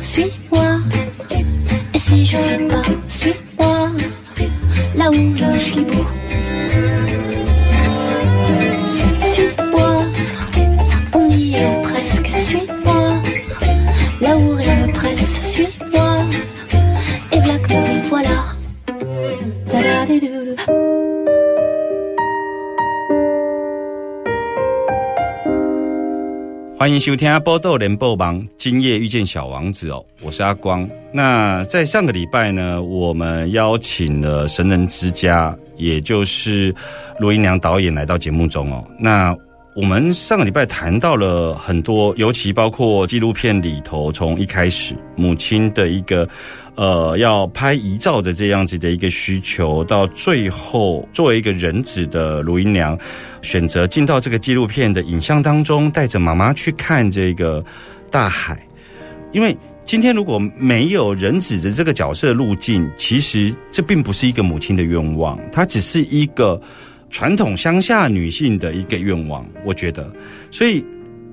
Suis-moi. Et si je suis pas, suis-moi, là où je suis 欢迎收听《波豆联播网》，今夜遇见小王子哦，我是阿光。那在上个礼拜呢，我们邀请了神人之家，也就是罗英良导演来到节目中哦。那我们上个礼拜谈到了很多，尤其包括纪录片里头，从一开始母亲的一个呃要拍遗照的这样子的一个需求，到最后作为一个人子的卢英娘。选择进到这个纪录片的影像当中，带着妈妈去看这个大海。因为今天如果没有人子的这个角色路径，其实这并不是一个母亲的愿望，它只是一个传统乡下女性的一个愿望。我觉得，所以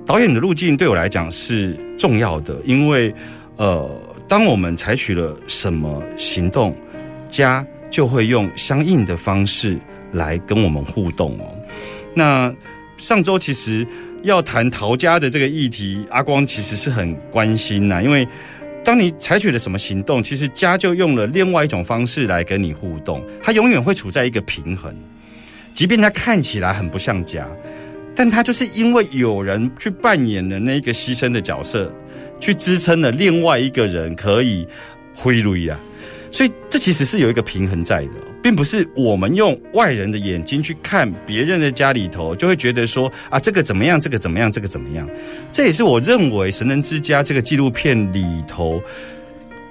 导演的路径对我来讲是重要的，因为呃，当我们采取了什么行动，家就会用相应的方式来跟我们互动哦。那上周其实要谈陶家的这个议题，阿光其实是很关心呐，因为当你采取了什么行动，其实家就用了另外一种方式来跟你互动，它永远会处在一个平衡，即便它看起来很不像家，但它就是因为有人去扮演了那个牺牲的角色，去支撑了另外一个人可以挥泪啊。所以这其实是有一个平衡在的，并不是我们用外人的眼睛去看别人的家里头，就会觉得说啊这个怎么样，这个怎么样，这个怎么样。这也是我认为《神人之家》这个纪录片里头，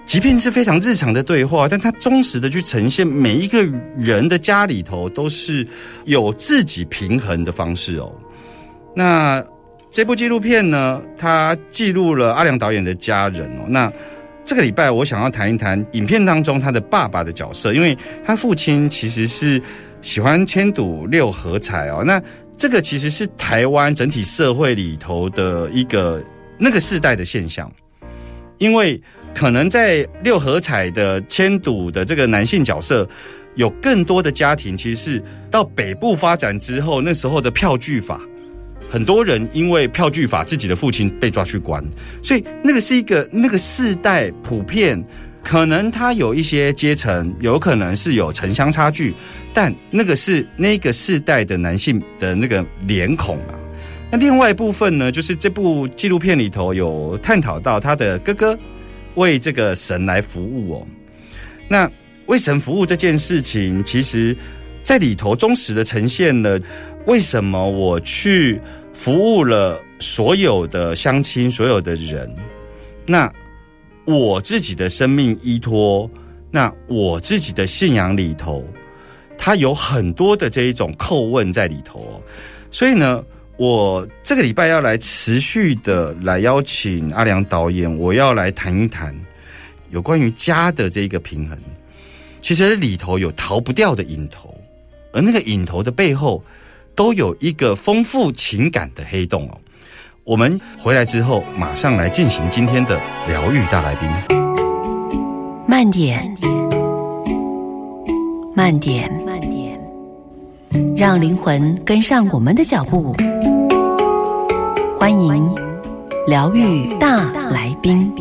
即便是非常日常的对话，但它忠实的去呈现每一个人的家里头都是有自己平衡的方式哦。那这部纪录片呢，它记录了阿良导演的家人哦，那。这个礼拜，我想要谈一谈影片当中他的爸爸的角色，因为他父亲其实是喜欢千赌六合彩哦。那这个其实是台湾整体社会里头的一个那个世代的现象，因为可能在六合彩的千赌的这个男性角色，有更多的家庭其实是到北部发展之后，那时候的票据法。很多人因为票据法，自己的父亲被抓去关，所以那个是一个那个世代普遍，可能他有一些阶层，有可能是有城乡差距，但那个是那个世代的男性的那个脸孔啊。那另外一部分呢，就是这部纪录片里头有探讨到他的哥哥为这个神来服务哦。那为神服务这件事情，其实在里头忠实的呈现了。为什么我去服务了所有的乡亲，所有的人？那我自己的生命依托，那我自己的信仰里头，它有很多的这一种叩问在里头。所以呢，我这个礼拜要来持续的来邀请阿良导演，我要来谈一谈有关于家的这个平衡。其实里头有逃不掉的影头，而那个影头的背后。都有一个丰富情感的黑洞哦。我们回来之后，马上来进行今天的疗愈大来宾。慢点，慢点，慢点，让灵魂跟上我们的脚步，欢迎疗愈大来宾。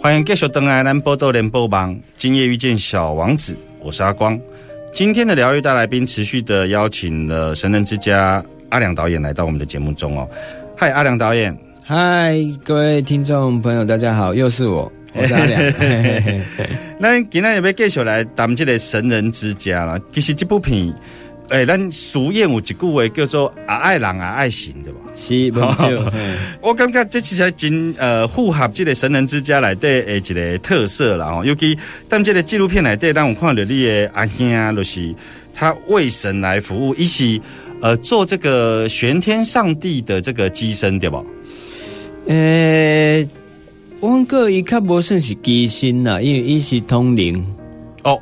欢迎继续登来咱波多联播网，今夜遇见小王子，我是阿光。今天的疗愈大来宾持续的邀请了神人之家阿良导演来到我们的节目中哦。嗨，阿良导演，嗨，各位听众朋友，大家好，又是我，我是阿良。咱今天要要继续来谈这个神人之家啦。其实这部片，诶、咱俗谚有一句话叫做“啊爱人啊爱神”，对吧？是，不对，嘿 我感觉这其实真呃符合这个神人之家内底诶一个特色啦吼，尤其但这个纪录片内底，让我看到你的阿兄，就是他为神来服务，一起呃做这个玄天上帝的这个机身，对吧？诶，阮个伊较无算是机身啦，因为伊是通灵，哦，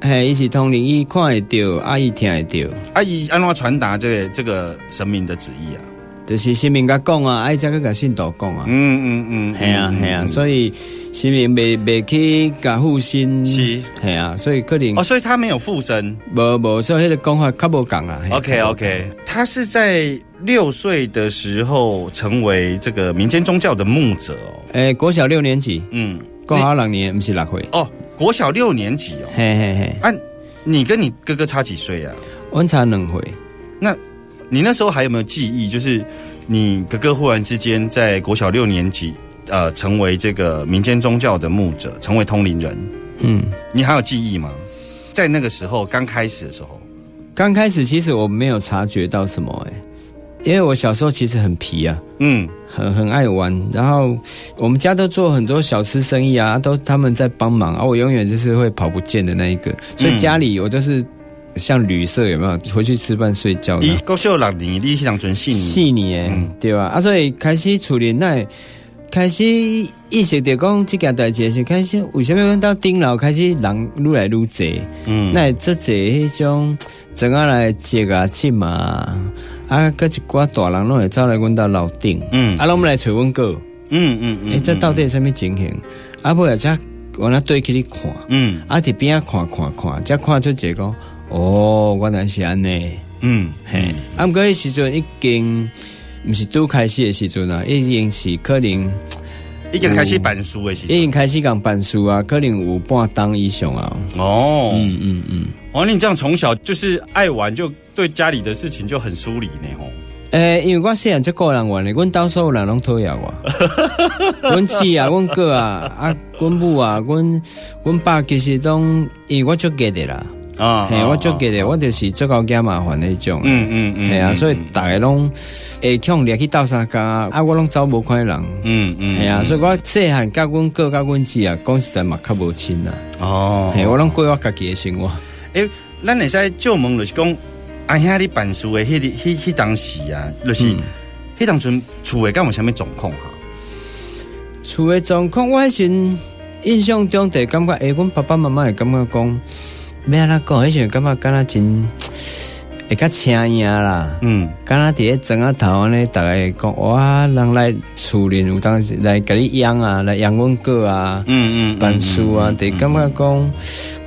嘿，伊是通灵，伊看会到，啊，伊听会到，阿姨安怎传达这个这个神明的旨意啊？就是神明甲讲啊，爱则个甲信徒讲啊，嗯嗯嗯，系啊系啊，所以神明未未去甲附身，是。系啊，所以可能哦，所以他没有附身。无无，所以迄个讲法较无共啊。嘿 OK OK，他是在六岁的时候成为这个民间宗教的牧者哦。诶，国小六年级，嗯，国小六年，不是六岁，哦，国小六年级哦。嘿嘿嘿，啊，你跟你哥哥差几岁啊？阮差两岁。你那时候还有没有记忆？就是你哥哥忽然之间在国小六年级，呃，成为这个民间宗教的牧者，成为通灵人，嗯，你还有记忆吗？在那个时候刚开始的时候，刚开始其实我没有察觉到什么、欸，因为我小时候其实很皮啊，嗯很很爱玩，然后我们家都做很多小吃生意啊，都他们在帮忙啊，我永远就是会跑不见的那一个，所以家里我都是像旅社有没有回去吃饭睡觉的一。国小六年，你迄当阵信你，细腻诶嗯，对吧？啊，所以开始处理那开始意识到讲这件代志是，开始为什么讲到顶楼开始人愈来愈多？嗯那这这迄种怎啊来接啊亲嘛，啊，搁一寡大人拢会走来阮兜楼顶，嗯。啊，拢来找阮哥，嗯嗯嗯诶，这到底是什么情形？啊，尾啊，才我那对起你看，嗯。啊，伫边仔看看看，才看出一个，哦，原来是安尼，嗯嘿，啊，毋过迄时阵已经毋是拄开始的时阵啊，已经是可能已经开始板书的时候已经开始讲办书啊，可能有半当以上啊，哦，嗯嗯嗯。哦，你这样从小就是爱玩，就对家里的事情就很疏离呢，吼。诶、因为我细汉即个人玩的，阮兜所有人拢讨厌我。阮姊啊，阮哥啊，啊，阮母啊，阮阮爸其实拢，因为我足急的啦，啊嘿、我足急的，我就是足够惊麻烦那种。嗯嗯嗯，系啊，嗯所以逐个拢会强烈去斗相共啊，啊，我拢走无款人。嗯嗯，系啊，所以我细汉甲阮哥甲阮姊啊，讲实在嘛较无亲啦。哦，嘿，我拢过我家己的生活。诶，咱会使借问就是讲，阿兄你办事的迄日迄迄当时啊，就是嗯迄当阵厝的，敢有啥物状况哈？厝的状况，我迄时印象中第感觉，诶、阮爸爸妈妈会感觉讲，要安怎讲，迄时阵感觉敢若真会较青影啦。嗯敢若伫咧庄仔头安尼，逐个会讲哇，人来厝里有当时来甲你养啊，来养阮哥啊，嗯嗯，办事啊，得感觉讲，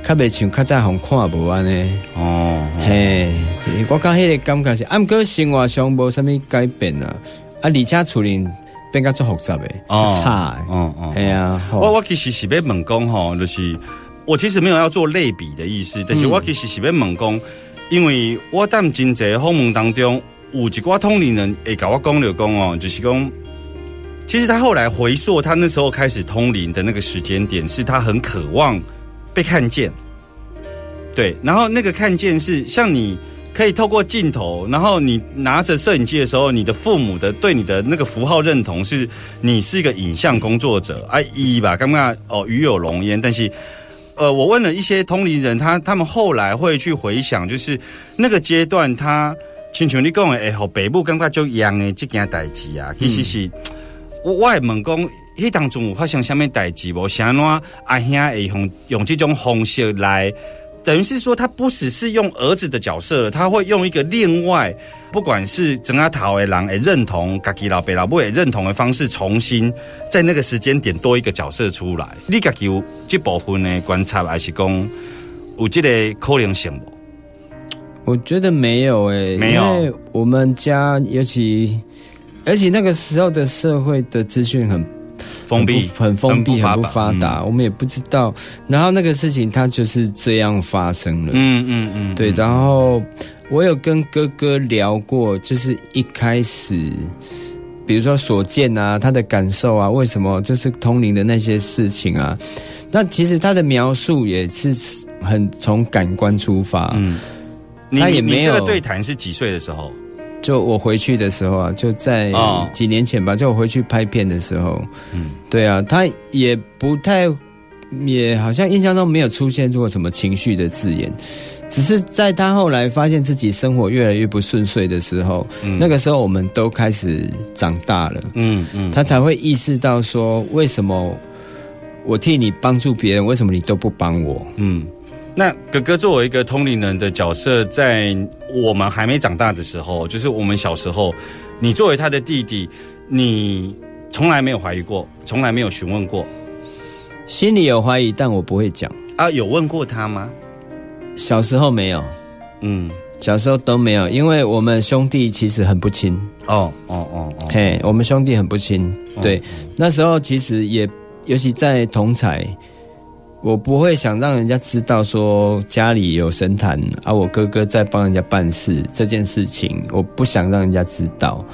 较袂像较早互看无安尼。哦，嘿，我讲迄个感觉是，啊，毋过生活上无啥物改变啊，啊，而且厝里变甲足复杂诶，足差诶。哦哦，系啊，吼我我其实是要问讲吼，就是我其实没有要做类比的意思，但是我其实是要问讲，因为我当真侪访问当中，有一寡通灵人会甲我讲了讲哦，就是讲，其实他后来回溯他那时候开始通灵的那个时间点，是他很渴望被看见，对，然后那个看见是像你。可以透过镜头，然后你拿着摄影机的时候，你的父母的对你的那个符号认同是你是一个影像工作者，啊，一吧，刚刚哦鱼有荣焉，但是。呃，我问了一些通灵人，他他们后来会去回想，就是那个阶段，他亲像你讲的，哎，和北部感觉就一样的这件代志啊，其实是、我我也问讲，迄当中有发生什么代志无？啥怎阿兄会用用这种方式来等于是说，他不只是用儿子的角色了，他会用一个另外，不管是整阿桃的狼诶认同，嘎吉老北老母也认同的方式，重新在那个时间点多一个角色出来。你家己有这部分的观察，还是讲有这个可能性？我觉得没有诶、没有因为我们家尤其，而且那个时候的社会的资讯很封闭，很封闭，很不发嗯达，我们也不知道。然后那个事情它就是这样发生了，嗯嗯嗯，对。然后我有跟哥哥聊过，就是一开始，比如说所见啊，他的感受啊，为什么就是通灵的那些事情啊，那其实他的描述也是很从感官出发，嗯，他也没有这个对谈是几岁的时候？就我回去的时候啊，就在哦几年前吧，就我回去拍片的时候，嗯。对啊，他也不太，也好像印象中没有出现过什么情绪的字眼，只是在他后来发现自己生活越来越不顺遂的时候，嗯。那个时候我们都开始长大了，嗯嗯，他才会意识到说，为什么我替你帮助别人，为什么你都不帮我？嗯，那哥哥作为一个通灵人的角色，在我们还没长大的时候，就是我们小时候，你作为他的弟弟，你从来没有怀疑过，从来没有询问过心里有怀疑，但我不会讲。啊？有问过他吗？小时候没有，嗯，小时候都没有，因为我们兄弟其实很不亲。哦哦哦哦，嘿，我们兄弟很不亲。对，那时候其实也，尤其在同彩，我不会想让人家知道说家里有神坛啊，我哥哥在帮人家办事这件事情，我不想让人家知道。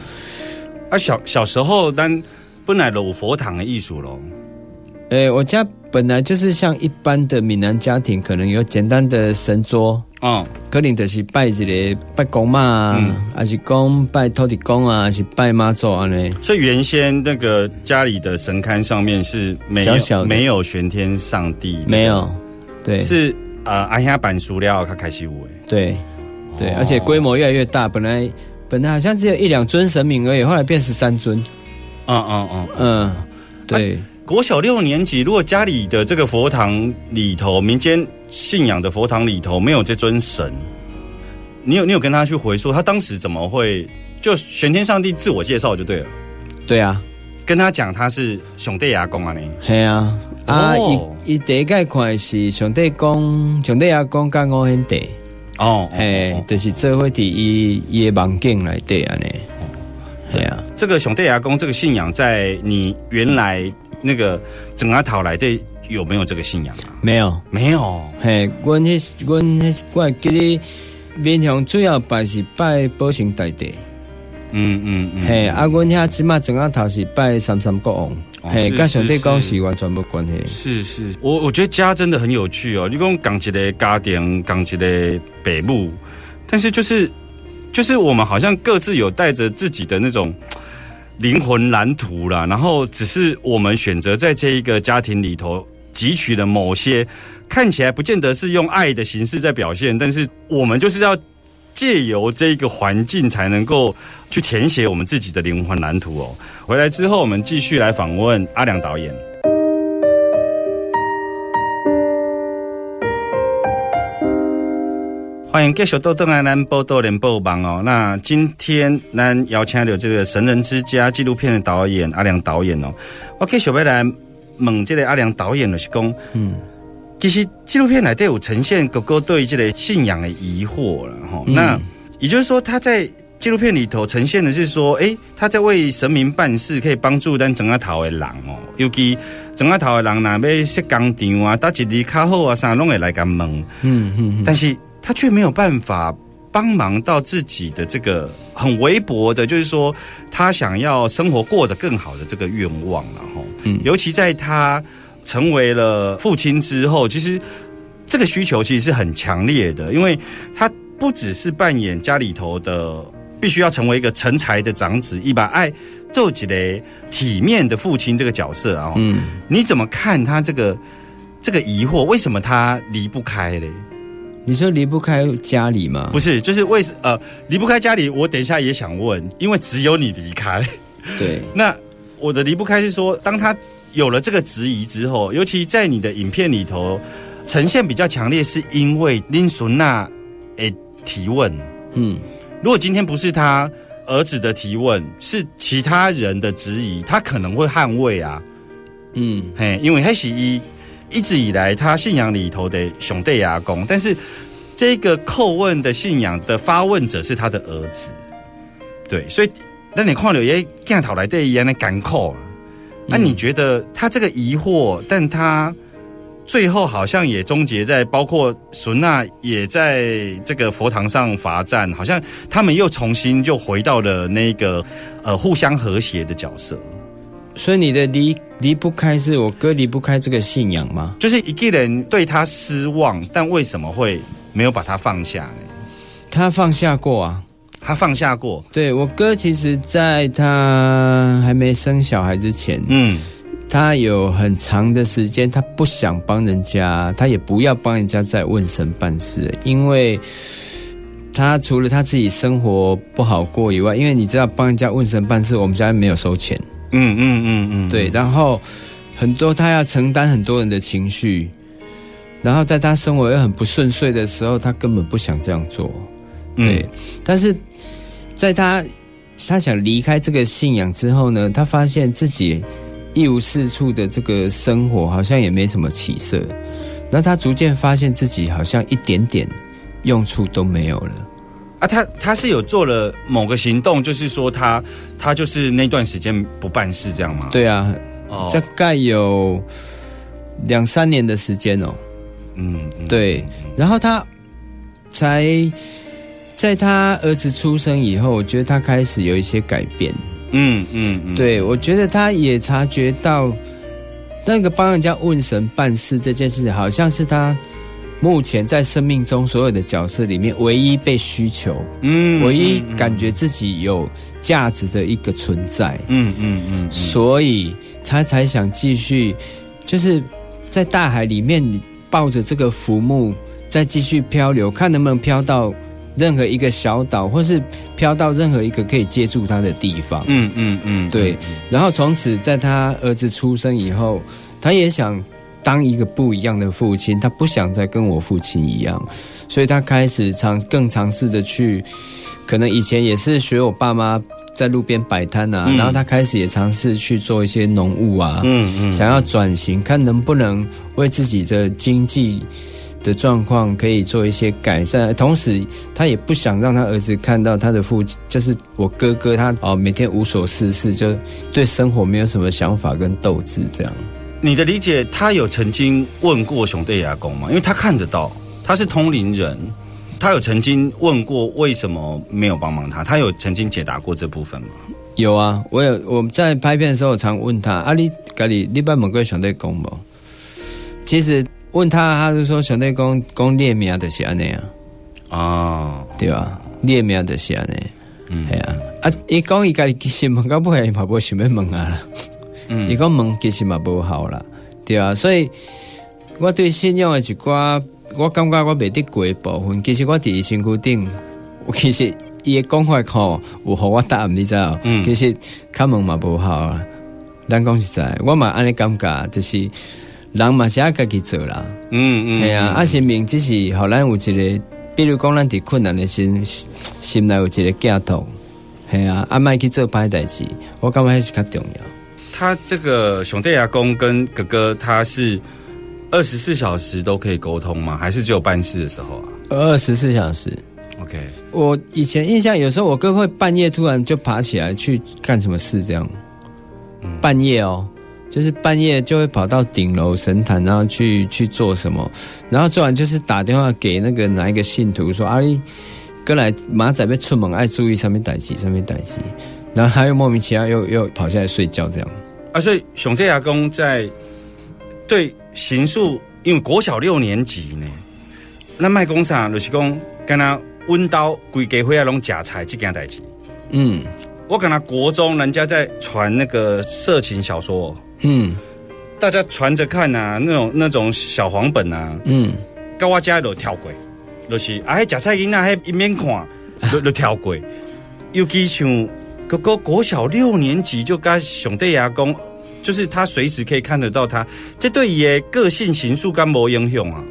啊小小时候，但本来有佛堂的艺术咯。诶，我家本来就是像一般的闽南家庭，可能有简单的神桌，嗯可能就是拜一个拜公妈啊，嗯还是公拜土地公啊，还是拜妈祖啊呢？所以原先那个家里的神龛上面是没有没有玄天上帝，没有，对，是呃阿兄板塑料他开始有诶。对，对，哦而且规模越来越大。本来本来好像只有一两尊神明而已，后来变十三尊。嗯嗯嗯。嗯，对，国小六年级，如果家里的这个佛堂里头，民间信仰的佛堂里头没有这尊神，你有你有跟他去回溯，他当时怎么会就玄天上帝自我介绍就对了，对啊，跟他讲他是兄弟阿公啊你？系啊，啊，哦。伊伊第一概看是上帝公，上帝阿公甲我兄弟，哦，嘿，哦就是这会伫伊伊的梦境内底安尼。系啊，这个兄弟阿公这个信仰，在你原来那个整阿讨来的有没有这个信仰啊？没有，没有，嘿，阮迄阮迄我会记得面向主要拜是拜保生大帝。嗯嗯嗯，嘿，啊，阮遐即马整个头是拜三三国王，嘿，哦是甲上帝是讲是是完全无关系。是是，我我觉得家真的很有趣哦。你讲讲一个家庭，讲一个北部，但是就是就是我们好像各自有带着自己的那种灵魂蓝图啦，然后只是我们选择在这一个家庭里头汲取了某些看起来不见得是用爱的形式在表现，但是我们就是要借由这个环境才能够去填写我们自己的灵魂蓝图哦。回来之后，我们继续来访问阿良导演。欢迎继续到邓来咱报道联播网哦。那今天咱邀请了这个《神人之家》纪录片的导演阿良导演哦。我继续要来问这个阿良导演的是讲，嗯，其实纪录片内底有呈现哥哥对这个信仰的疑惑了哈。嗯那也就是说，他在纪录片里头呈现的是说，诶，他在为神明办事，可以帮助咱整个头的人哦。尤其整个头的人若要设工厂啊，搭一日较好啊，啥拢会来甲问。嗯嗯嗯，但是他却没有办法帮忙到自己的这个很微薄的，就是说他想要生活过得更好的这个愿望了哈。嗯尤其在他成为了父亲之后，其实这个需求其实是很强烈的，因为他不只是扮演家里头的。必须要成为一个成才的长子，一把爱做起来体面的父亲这个角色啊，嗯，你怎么看他这个这个疑惑？为什么他离不开嘞？你说离不开家里吗？不是，就是为什呃离不开家里？我等一下也想问，因为只有你离开。对，那我的离不开是说，当他有了这个质疑之后，尤其在你的影片里头，呈现比较强烈，是因为林淑娜诶提问。嗯，如果今天不是他儿子的提问，是其他人的质疑，他可能会捍卫啊。嗯，嘿，因为黑喜一一直以来他信仰里头的兄弟阿公，但是这个叩问的信仰的发问者是他的儿子，对，所以那你看了也镜头来对一样的感慨，那你觉得他这个疑惑，但他最后好像也终结在，包括孙娜也在这个佛堂上罚站，好像他们又重新就回到了那个呃互相和谐的角色。所以你的离离不开是我哥离不开这个信仰吗？就是一个人对他失望，但为什么会没有把他放下呢？他放下过啊。他放下过，对我哥，其实在他还没生小孩之前，嗯。他有很长的时间，他不想帮人家，他也不要帮人家再问神办事，因为他除了他自己生活不好过以外，因为你知道帮人家问神办事，我们家没有收钱，嗯嗯嗯嗯，对，然后很多他要承担很多人的情绪，然后在他生活又很不顺遂的时候，他根本不想这样做，对，嗯但是在他他想离开这个信仰之后呢，他发现自己一无是处的这个生活好像也没什么起色，然后他逐渐发现自己好像一点点用处都没有了。啊，他他是有做了某个行动，就是说他他就是那段时间不办事这样吗？，对啊，哦大概有两三年的时间哦。嗯，嗯，对，然后他才在他儿子出生以后，我觉得他开始有一些改变。嗯嗯嗯，对，我觉得他也察觉到那个帮人家问神办事这件事，好像是他目前在生命中所有的角色里面唯一被需求、嗯唯一感觉自己有价值的一个存在，嗯嗯嗯，所以他才想继续，就是在大海里面抱着这个浮木再继续漂流，看能不能漂到任何一个小岛，或是飘到任何一个可以接住他的地方。嗯嗯嗯，对，然后从此在他儿子出生以后，他也想当一个不一样的父亲，他不想再跟我父亲一样，所以他开始尝更尝试的去，可能以前也是学我爸妈在路边摆摊啊，嗯然后他开始也尝试去做一些农务啊，嗯嗯，想要转型，看能不能为自己的经济。的状况可以做一些改善，同时他也不想让他儿子看到他的父亲，就是我哥哥他哦，每天无所事事，就对生活没有什么想法跟斗志，这样。你的理解，他有曾经问过熊队牙公吗？因为他看得到，他是通灵人，他有曾经问过为什么没有帮忙他，他有曾经解答过这部分吗？有啊，我有我们在拍片的时候，我常问他啊，你家里你捌问过上帝公不？其实问他，他就说上帝公公列名的是安尼啊，哦，对吧？列名的是安尼，嗯系啊。啊，伊讲伊家己其实问到尾，嘛无想要问啊啦。嗯伊讲问其实嘛无好啦，对啊，所以我对信仰的一寡，我感觉我袂得过的部分，其实我伫伊身躯顶，我其实伊的讲法吼，有互我答案，你知道？嗯其实较问嘛无好啊。咱讲实在，我嘛安尼感觉，就是人嘛是要家己做啦。嗯嗯，系啊，啊，生命只是互咱有一个，比如讲咱伫困难的心心内有一个寄托，系啊，啊，莫去做歹代志，我感觉还是较重要。他这个熊队牙公跟哥哥，他是二十四小时都可以沟通吗？还是只有办事的时候啊二十四小时。？OK，我以前印象，有时候我哥会半夜突然就爬起来去干什么事，这样。半夜哦，就是半夜就会跑到顶楼神坛，然后去去做什么，然后做完就是打电话给那个哪一个信徒说：“阿、啊、你哥来马仔被出门，爱注意上面代志，上面代志。”然后他又莫名其妙又又跑下来睡觉，这样。啊，所以熊队牙公在对刑诉，因为国小六年级呢，那卖工厂就是讲，跟他温刀规家伙啊拢假菜这件代志。嗯我感觉国中人家在传那个色情小说，嗯。大家传着看啊，那种那种小黄本啊，嗯，到我家就跳过，就是啊，迄食菜囡仔迄一面看，就就跳过。尤其像哥哥国小六年级就跟熊弟牙公，就是他随时可以看得到他，这对伊的个性形塑跟无影响啊。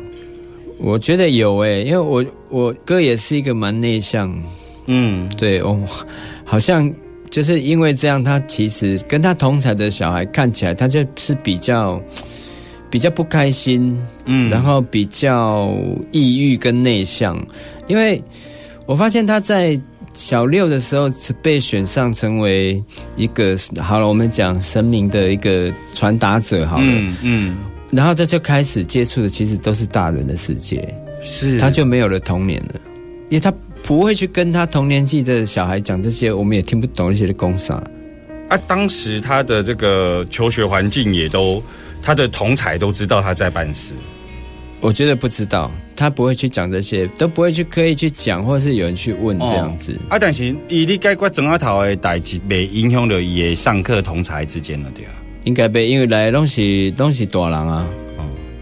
我觉得有诶、因为我我哥也是一个蛮内向，嗯。对哦，好像就是因为这样，他其实跟他同才的小孩看起来，他就是比较 比较不开心，嗯。然后比较抑郁跟内向，因为我发现他在小六的时候是被选上成为一个好了，我们讲神明的一个传达者好了，嗯嗯。然后这就开始接触的其实都是大人的世界，是。他就没有了童年了，因为他不会去跟他同年纪的小孩讲这些，我们也听不懂一些的公啥。啊，当时他的这个求学环境也都，他的同才都知道他在办事。我觉得不知道，他不会去讲这些，都不会去刻意去讲，或是有人去问这样子。啊，但是以你解决整阿头的代志，没影响到伊的上课同才之间了，对啊。应该被因为来拢是拢是大人啊。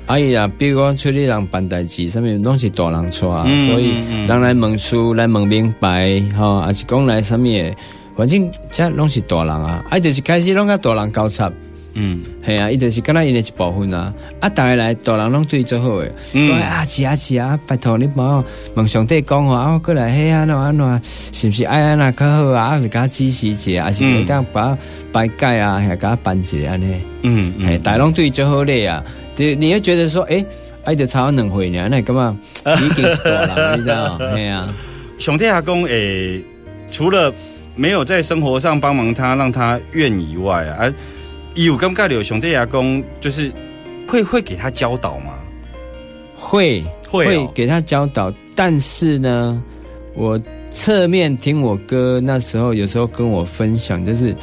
哦啊伊啊，比如讲出去人办代志，上面拢是大人带啊，嗯所以人来问事，来问明白，吼、还是讲来什么的，反正这拢是大人啊，啊，就是开始拢甲大人交叉，嗯。系啊，伊就是敢若因的一部分啊，啊，逐个来大人拢对伊做好诶，嗯。讲、啊是啊是啊，拜托你帮我问上帝讲吼，啊我过来嘿啊喏啊喏，是毋是爱安那较好啊？啊，是甲支持一下，还是会当把拜改啊，还甲办一下安尼。嗯哎，嗯，大拢对就好咧啊！你你会觉得说，哎，爱得差两回呢，那你干嘛？你 已经是大人，你知道？哎呀，熊天阿公诶，除了没有在生活上帮忙他，让他怨以外啊，啊，有感觉有熊天阿公就是会会给他教导吗？会会哦给他教导，但是呢，我侧面听我哥那时候有时候跟我分享，就是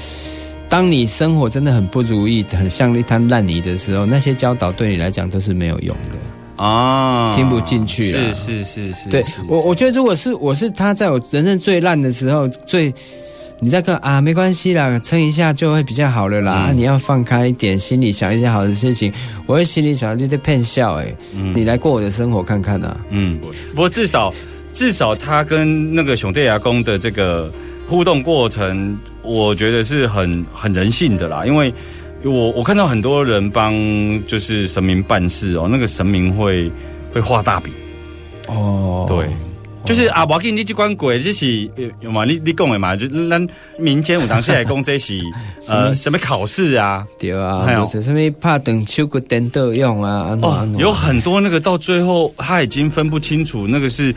当你生活真的很不如意，很像一滩烂泥的时候，那些教导对你来讲都是没有用的。啊听不进去了是是是是，对我，我觉得如果是我是他在我人生最烂的时候，最你在看啊，没关系啦，撑一下就会比较好了啦。嗯啊，你要放开一点，心里想一些好的事情。我会心里想，你在骗笑哎、嗯你来过我的生活看看啊。嗯，不过至少至少他跟那个熊队牙公的这个互动过程，我觉得是很很人性的啦。因为我我看到很多人帮就是神明办事哦，那个神明会会画大饼，哦，对。就是啊，我给你这关鬼，这是呃有嘛？你你讲的嘛？就咱民间有当时来讲，这是 呃什么考试啊？对啊，还有什么怕等秋个颠倒用啊，哦有很多那个到最后他已经分不清楚那个是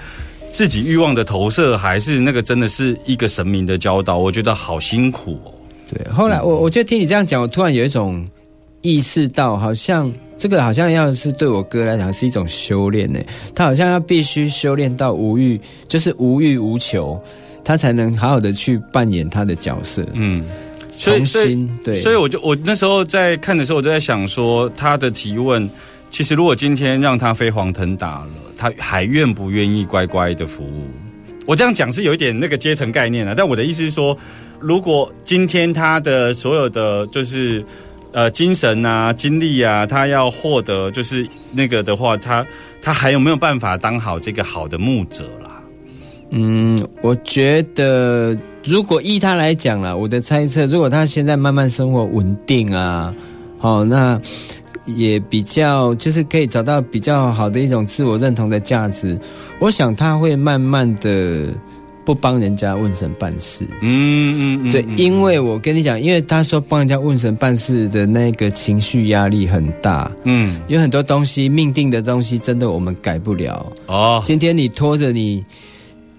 自己欲望的投射，还是那个真的是一个神明的教导。我觉得好辛苦哦。对，后来我我觉得听你这样讲，我突然有一种意识到，好像这个好像要是对我哥来讲是一种修炼呢。他好像要必须修炼到无欲，就是无欲无求，他才能好好的去扮演他的角色，嗯，所以重所以新对。所以我就我那时候在看的时候，我就在想说，他的提问，其实如果今天让他飞黄腾达了，他还愿不愿意乖乖的服务？我这样讲是有一点那个阶层概念啊，但我的意思是说，如果今天他的所有的就是呃精神啊、精力啊，他要获得就是那个的话，他他还有没有办法当好这个好的牧者啦？嗯，我觉得如果依他来讲啦，我的猜测，如果他现在慢慢生活稳定啊，好、那也比较就是可以找到比较好的一种自我认同的价值，我想他会慢慢的不帮人家问神办事。嗯嗯所以，因为我跟你讲，因为他说帮人家问神办事的那个情绪压力很大，嗯有很多东西命定的东西，真的我们改不了。哦今天你拖着你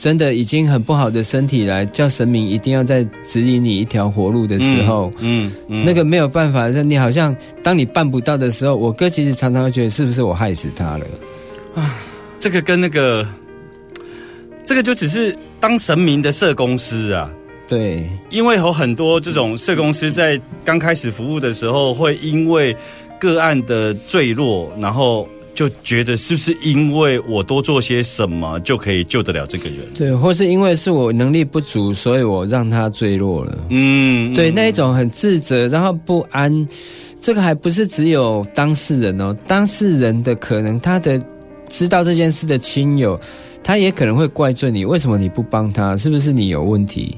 真的已经很不好的身体来叫神明一定要在指引你一条活路的时候，嗯嗯那个没有办法，你好像当你办不到的时候，我哥其实常常会觉得是不是我害死他了？啊？这个跟那个，这个就只是当神明的社公司啊，对，因为有很多这种社公司在刚开始服务的时候，会因为个案的坠落，然后就觉得是不是因为我多做些什么就可以救得了这个人？对，或是因为是我能力不足，所以我让他坠落了。嗯，对，那一种很自责，然后不安，这个还不是只有当事人哦，当事人的可能他的知道这件事的亲友，他也可能会怪罪你，为什么你不帮他？是不是你有问题？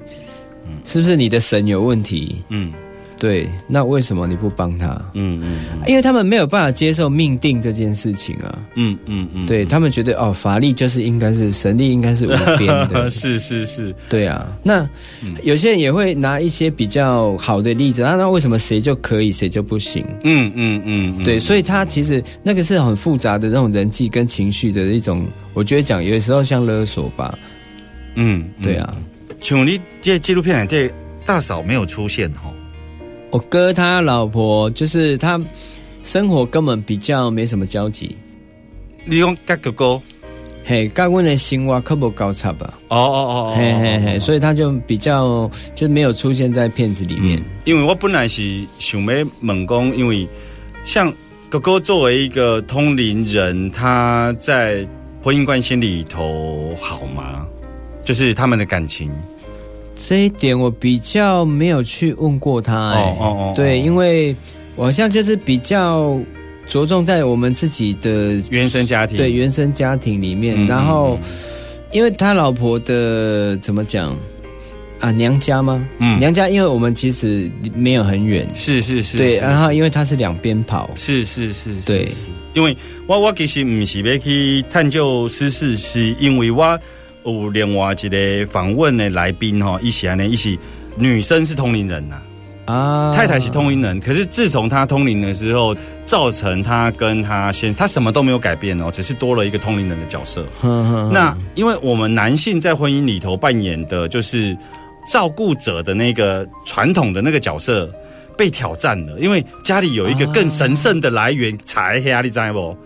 嗯是不是你的神有问题？嗯，对，那为什么你不帮他？嗯嗯嗯因为他们没有办法接受命定这件事情啊。嗯嗯嗯，对他们觉得哦，法力就是应该是神力，应该是无边的。是是是，对啊，那嗯有些人也会拿一些比较好的例子，啊，那为什么谁就可以，谁就不行？嗯嗯嗯，嗯对，所以他其实那个是很复杂的那种人际跟情绪的一种，我觉得讲有时候像勒索吧。嗯，对啊，像你这纪录片里这大嫂没有出现哈，我哥他老婆就是他生活根本比较没什么交集，你用甲哥哥，嘿，跟阮的生活可不高差吧？哦哦哦哦，嘿嘿嘿，所以他就比较就没有出现在片子里面。因为我本来是想要问讲，因为像哥哥作为一个通灵人，他在婚姻关系里头好吗？就是他们的感情，这一点我比较没有去问过他、哎、哦哦哦。对，哦因为我好像就是比较着重在我们自己的原生家庭，对原生家庭里面，嗯然后嗯因为他老婆的怎么讲啊娘家吗？嗯。娘家，因为我们其实没有很远，是是是，对，然后因为他是两边跑，是是是，是对。因为我我其实不是要去探究私事，是因为我有另外一个访问的来宾哈，一起呢，一起女生是通灵人呐、啊，太太是通灵人，可是自从她通灵的时候，造成她跟她先她什么都没有改变哦，只是多了一个通灵人的角色。那因为我们男性在婚姻里头扮演的就是照顾者的那个传统的那个角色被挑战了，因为家里有一个更神圣的来源，才黑你知道不？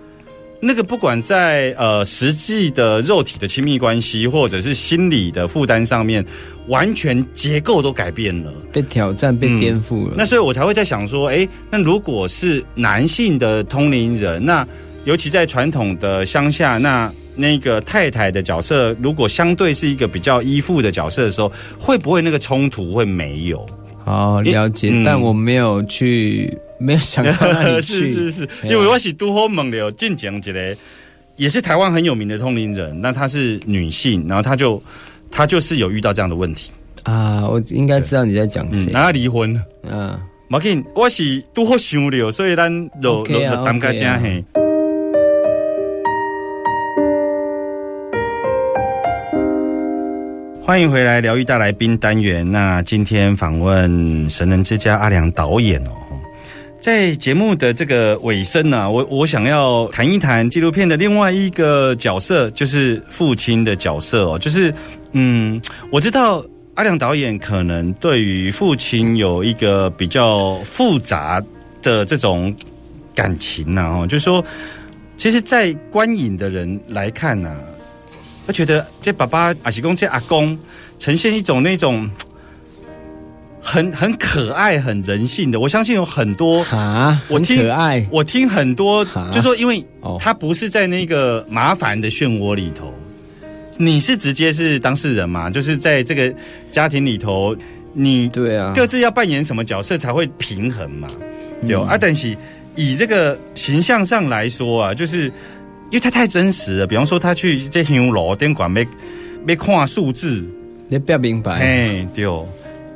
那个不管在呃实际的肉体的亲密关系，或者是心理的负担上面，完全结构都改变了。被挑战、被颠覆了。那所以我才会在想说，诶，那如果是男性的通灵人，那尤其在传统的乡下，那那个太太的角色，如果相对是一个比较依附的角色的时候，会不会那个冲突会没有？好了解，嗯但我没有去，没有想到那里去。是是是，因为我是都好猛的，进讲一个，也是台湾很有名的通灵人，那她是女性，然后她就她就是有遇到这样的问题，啊，我应该知道你在讲嗯，谁。然后她离婚了。嗯，马紧，我是拄好想了，所以咱就 OK 就啊就谈个正嘿。欢迎回来疗愈大来宾单元。那今天访问神人之家阿良导演哦，在节目的这个尾声呢、我我想要谈一谈纪录片的另外一个角色，就是父亲的角色哦，就是嗯，我知道阿良导演可能对于父亲有一个比较复杂的这种感情呐、哦，就是说，其实，在观影的人来看呐、我觉得这爸爸阿喜公这阿公呈现一种那种很很可爱、很人性的，我相信有很多。啊，我听可爱。我听很多哈，就说因为哦他不是在那个麻烦的漩涡里头，你是直接是当事人嘛，就是在这个家庭里头，你对啊，各自要扮演什么角色才会平衡嘛？对、哦嗯啊，但是以这个形象上来说啊，就是因为他太真实了。比方说，他去这香楼店馆没没看数字，你不要明白。哎，对哦，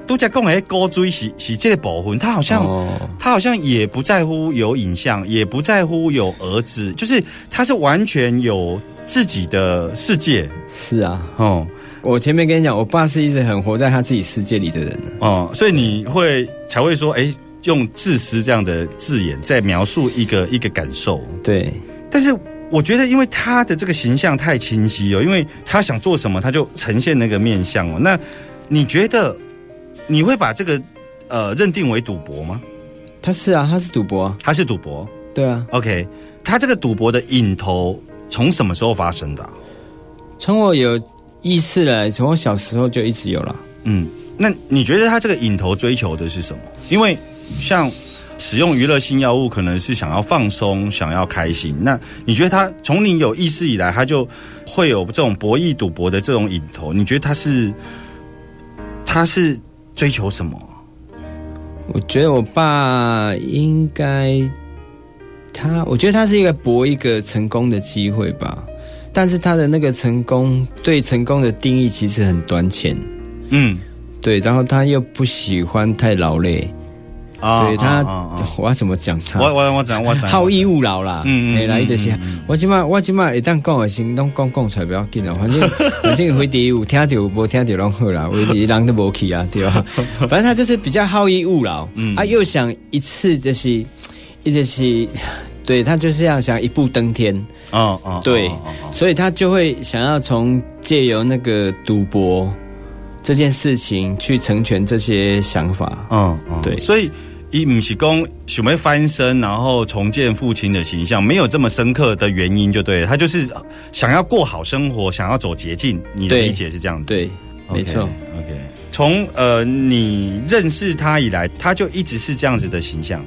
都在讲诶，高追是是这个部分，他好像。哦，他好像也不在乎有影像，也不在乎有儿子，就是他是完全有自己的世界是啊，哦我前面跟你讲，我爸是一直很活在他自己世界里的人呢。哦，所以你会才会说，哎，用自私这样的字眼在描述一个一个感受。对，但是我觉得，因为他的这个形象太清晰哦，因为他想做什么，他就呈现那个面相哦。那你觉得你会把这个呃认定为赌博吗？他是啊，他是赌博啊。他是赌博对啊，，OK？他这个赌博的瘾头从什么时候发生的啊、从我有意识来，从我小时候就一直有了。嗯，那你觉得他这个瘾头追求的是什么？因为像使用娱乐性药物，可能是想要放松、想要开心。那你觉得他从你有意识以来，他就会有这种博弈、赌博的这种瘾头？你觉得他是他是追求什么？我觉得我爸应该，他，我觉得他是一个搏一个成功的机会吧。但是他的那个成功对成功的定义其实很短浅，嗯对，然后他又不喜欢太劳累，啊对他我要怎么讲他？我我我讲我讲，好逸恶劳啦，嗯嗯嘿，来嗯就是嗯嗯我即马我即马一旦讲的先，拢讲讲出来不要紧啊，反正反正回题有听到无听到拢好啦，为题人都无去啊，对吧？反正他就是比较好逸恶劳，嗯。啊，又想一次就是一直是，对他就是要想一步登天，哦哦，对所以他就会想要从借由那个赌博这件事情去成全这些想法，嗯嗯，对。所以伊不是讲想要翻身，然后重建父亲的形象，没有这么深刻的原因就对了，他就是想要过好生活，想要走捷径。你的对理解是这样子？对，没错。OK，从呃你认识他以来，他就一直是这样子的形象。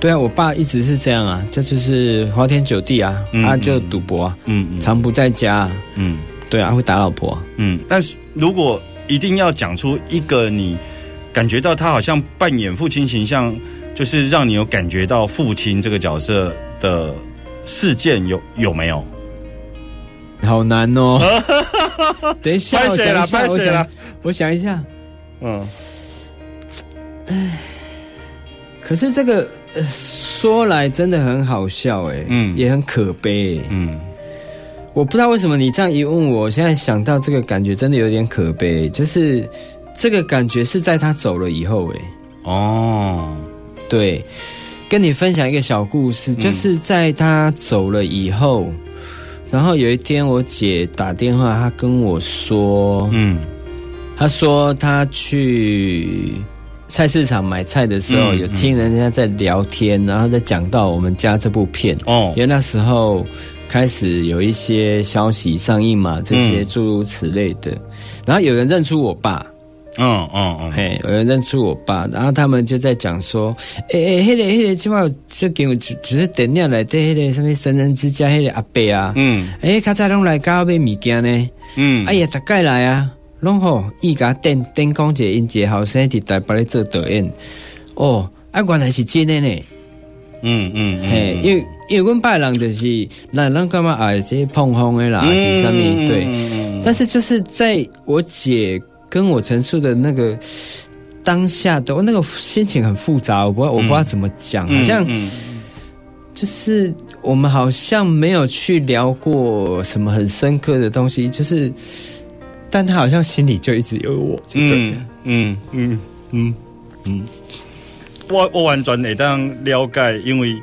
对啊，我爸一直是这样啊，这就是花天酒地啊，嗯他就赌博啊，嗯嗯常不在家、啊，嗯对啊，会打老婆、啊。嗯。但是如果一定要讲出一个你感觉到他好像扮演父亲形象，就是让你有感觉到父亲这个角色的事件有有没有？好难哦。等一下，我想一下，我想，我想一下。嗯可是这个、呃、说来真的很好笑哎、嗯也很可悲、欸。嗯我不知道为什么你这样一问我，现在想到这个感觉真的有点可悲，就是这个感觉是在他走了以后哎、哦。对，跟你分享一个小故嗯。事，就是在他走了以后，然后有一天我姐打电话，她跟我说，嗯。她说她去菜市场买菜的时候，嗯有听人家在聊天，然后在讲到我们家这部片，哦。因为那时候开始有一些消息上映嘛，这些嗯。诸如此类的，然后有人认出我爸。嗯嗯嗯嘿，有人认出我爸，然后他们就在讲说，诶、诶、迄、个迄、个，起码就给我只只是电影来对迄个什么神人之家迄个阿伯啊，嗯。诶、较早拢来搞买物件呢，嗯。哎呀，大概来啊，拢吼，伊甲电电工姐因一个后生伫台北咧做导演，哦，啊，原来是真的呢，嗯嗯嘿，因为因为阮爸人就是，那咱干嘛啊，这些碰风的啦，还是什么对。嗯。但是就是在我姐跟我陈述的那个当下的，我那个心情很复杂，我不知道我不知道怎么讲，好像嗯。就是我们好像没有去聊过什么很深刻的东西，就是，但他好像心里就一直有我，嗯嗯嗯嗯嗯，我我完全会当了解，因为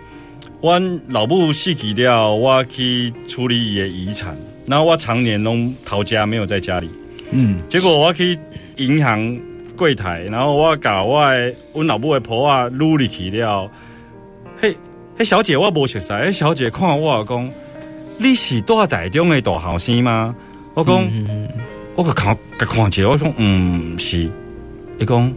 我老母死去了，我去处理伊的遗产，然后我常年拢逃家，没有在家里。嗯，结果我去银行柜台，然后我甲我的阮老母的婆啊撸入去了。嘿，嘿小姐我无熟悉，迄小姐看我讲，你是大台中的大后生吗？我讲，我个看甲看者，我讲，嗯，是。伊讲，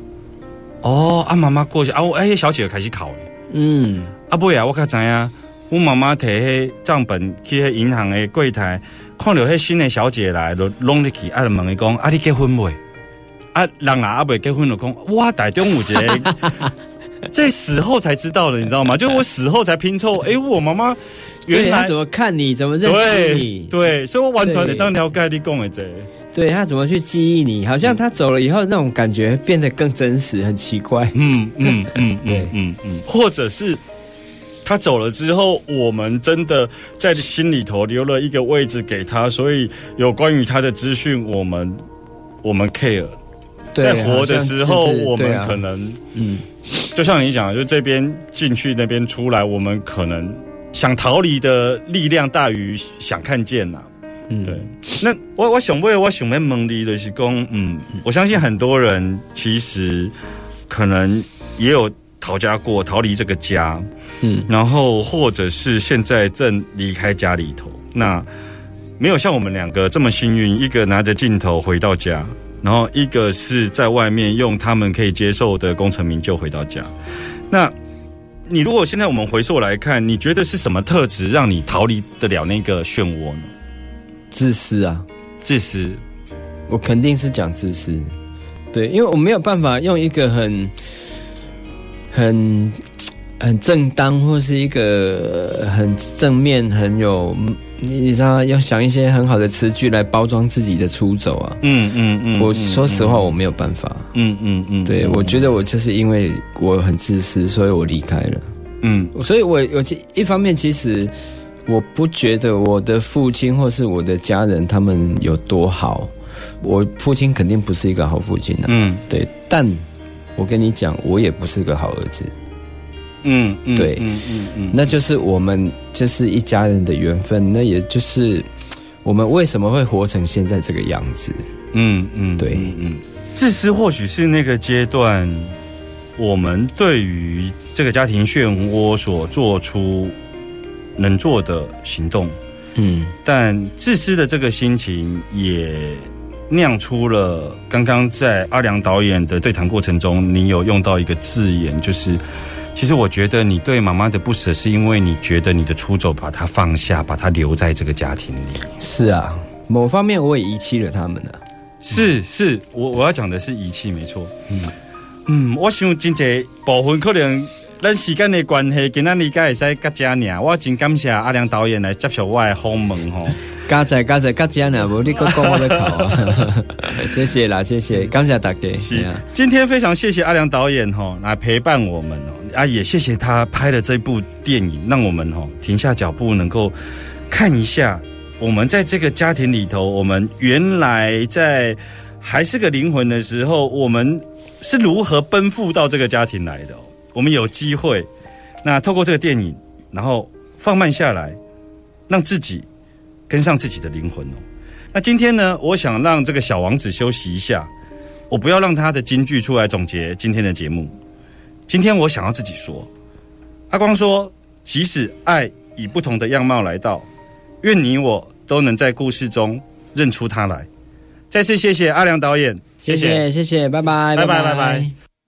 哦，啊妈妈过去啊，我哎、迄小姐就开始哭了。嗯，啊尾啊，我较知影，阮妈妈摕迄账本去迄银行的柜台，看到迄新的小姐来，就拢入去，啊，就问伊讲，啊，你结婚未？啊，人啊，啊未结婚就讲，哇，台中有一个，这死后才知道的，你知道吗？就是我死后才拼凑，诶、我妈妈原来怎么看你，怎么认识你，对，所以我完全得当条概率讲的这。对他怎么去记忆你，好像他走了以后那种感觉变得更真实，很奇怪。嗯嗯嗯对嗯嗯嗯，或者是他走了之后，我们真的在心里头留了一个位置给他，所以有关于他的资讯，我们我们 care。在活的时候，就是我们可能嗯，就像你讲，就这边进去，那边出来，我们可能想逃离的力量大于想看见呐、嗯。对，那我我想问，我想问蒙迪的是讲，嗯，我相信很多人其实可能也有逃家过，逃离这个家，嗯然后或者是现在正离开家里头，那没有像我们两个这么幸运，一个拿着镜头回到家，然后一个是在外面用他们可以接受的功成名就回到家。那你如果现在我们回溯来看，你觉得是什么特质让你逃离得了那个漩涡呢？自私啊，自私，我肯定是讲自私。对，因为我没有办法用一个很很很正当或是一个很正面、很有你你知道要想一些很好的词句来包装自己的出走啊。嗯嗯嗯我说实话，我没有办法。嗯嗯嗯，对，我觉得我就是因为我很自私，所以我离开了。嗯所以我有其一方面，其实我不觉得我的父亲或是我的家人他们有多好。我父亲肯定不是一个好父亲啊，嗯对。但我跟你讲，我也不是个好儿子。嗯嗯，对。嗯嗯嗯，那就是我们就是一家人的缘分，那也就是我们为什么会活成现在这个样子。嗯嗯，对。嗯嗯，自私或许是那个阶段，我们对于这个家庭漩涡所做出能做的行动，嗯。但自私的这个心情也酿出了刚刚在阿良导演的对谈过程中，你有用到一个字眼，就是其实我觉得你对妈妈的不舍，是因为你觉得你的出走把她放下，把她留在这个家庭里。是啊，某方面我也遗弃了他们啊。是是，我我要讲的是遗弃，没错。嗯嗯，我想真济部分可能咱时间的关系，今仔日才会使到这尔。我真感谢阿良导演来接受我的访问吼。加在加在加加呢，无你个讲我的口啊！谢谢啦，谢谢，感谢大家。是对啊今天非常谢谢阿良导演哈来陪伴我们哦，啊也谢谢他拍的这部电影，让我们哈停下脚步，能够看一下我们在这个家庭里头，我们原来在还是个灵魂的时候，我们是如何奔赴到这个家庭来的、哦。我们有机会，那透过这个电影，然后放慢下来，让自己跟上自己的灵魂哦。那今天呢，我想让这个小王子休息一下。我不要让他的金句出来总结今天的节目。今天我想要自己说，阿光说，即使爱以不同的样貌来到，愿你我都能在故事中认出他来。再次谢谢阿良导演，谢谢谢谢，拜拜拜拜拜拜